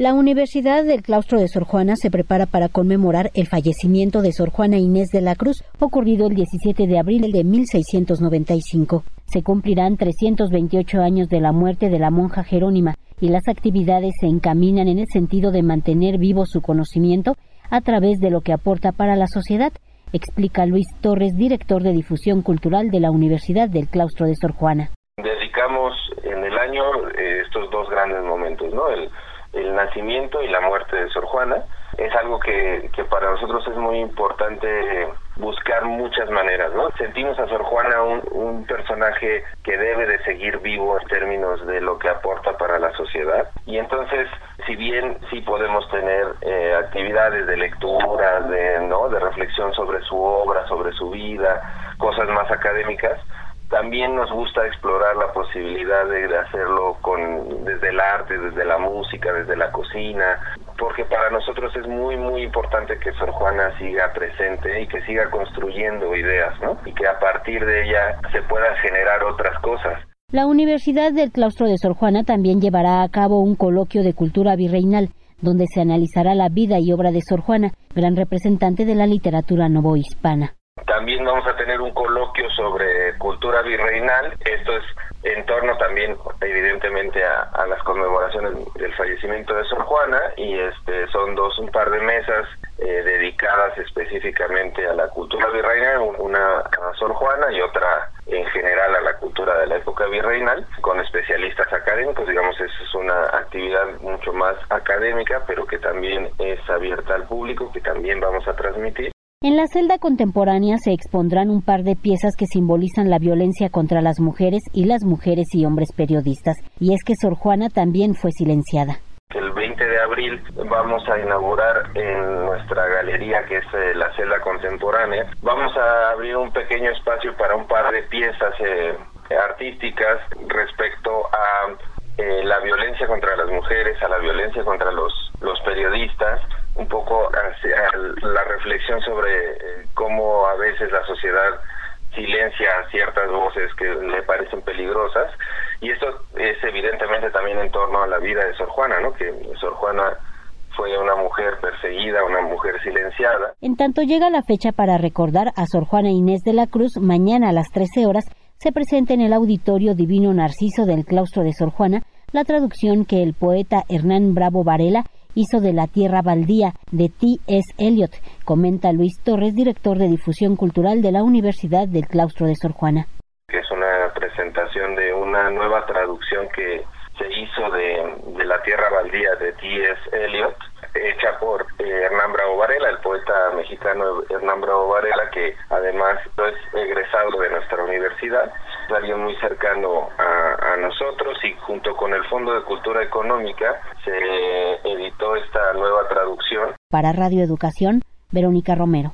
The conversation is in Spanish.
La Universidad del Claustro de Sor Juana se prepara para conmemorar el fallecimiento de Sor Juana Inés de la Cruz, ocurrido el 17 de abril de 1695. Se cumplirán 328 años de la muerte de la monja Jerónima y las actividades se encaminan en el sentido de mantener vivo su conocimiento a través de lo que aporta para la sociedad, explica Luis Torres, director de difusión cultural de la Universidad del Claustro de Sor Juana. Dedicamos en el año eh, estos dos grandes momentos, ¿no? El, el nacimiento y la muerte de Sor Juana. Es algo que, que para nosotros es muy importante buscar muchas maneras, ¿no? Sentimos a Sor Juana un, un, personaje que debe de seguir vivo en términos de lo que aporta para la sociedad y entonces, si bien sí podemos tener eh, actividades de lectura, de, ¿no? de reflexión sobre su obra, sobre su vida, cosas más académicas, también nos gusta explorar la posibilidad de hacerlo con desde el arte, desde la música, desde la cocina, porque para nosotros es muy muy importante que Sor Juana siga presente y que siga construyendo ideas, ¿no? Y que a partir de ella se puedan generar otras cosas. La Universidad del Claustro de Sor Juana también llevará a cabo un coloquio de cultura virreinal donde se analizará la vida y obra de Sor Juana, gran representante de la literatura novohispana. También vamos a tener un coloquio sobre cultura virreinal. Esto es en torno también, evidentemente, a, las conmemoraciones del fallecimiento de Sor Juana y este son dos, un par de mesas eh, dedicadas específicamente a la cultura virreinal, una a Sor Juana y otra en general a la cultura de la época virreinal, con especialistas académicos, digamos, es una actividad mucho más académica, pero que también es abierta al público, que también vamos a transmitir. En la celda contemporánea se expondrán un par de piezas que simbolizan la violencia contra las mujeres y las mujeres y hombres periodistas, y es que Sor Juana también fue silenciada. El 20 de abril vamos a inaugurar en nuestra galería, que es eh, la celda contemporánea, vamos a abrir un pequeño espacio para un par de piezas eh, artísticas respecto a eh, la violencia contra las mujeres, a la violencia contra los, los periodistas, un poco la reflexión sobre eh, cómo a veces la sociedad silencia ciertas voces que le parecen peligrosas y esto es evidentemente también en torno a la vida de Sor Juana, ¿no? Que Sor Juana fue una mujer perseguida, una mujer silenciada. En tanto llega la fecha para recordar a Sor Juana Inés de la Cruz, mañana a las 13 horas se presenta en el Auditorio Divino Narciso del Claustro de Sor Juana la traducción que el poeta Hernán Bravo Varela hizo de La Tierra Baldía de T.S. Eliot, comenta Luis Torres, director de difusión cultural de la Universidad del Claustro de Sor Juana. Es una presentación de una nueva traducción que se hizo de, de La Tierra Baldía de T.S. Eliot hecha por eh, Hernán Bravo Varela, el poeta mexicano Hernán Bravo Varela, egresado de nuestra universidad, alguien muy cercano a nosotros y junto con el Fondo de Cultura Económica se editó esta nueva traducción. Para Radio Educación, Verónica Romero.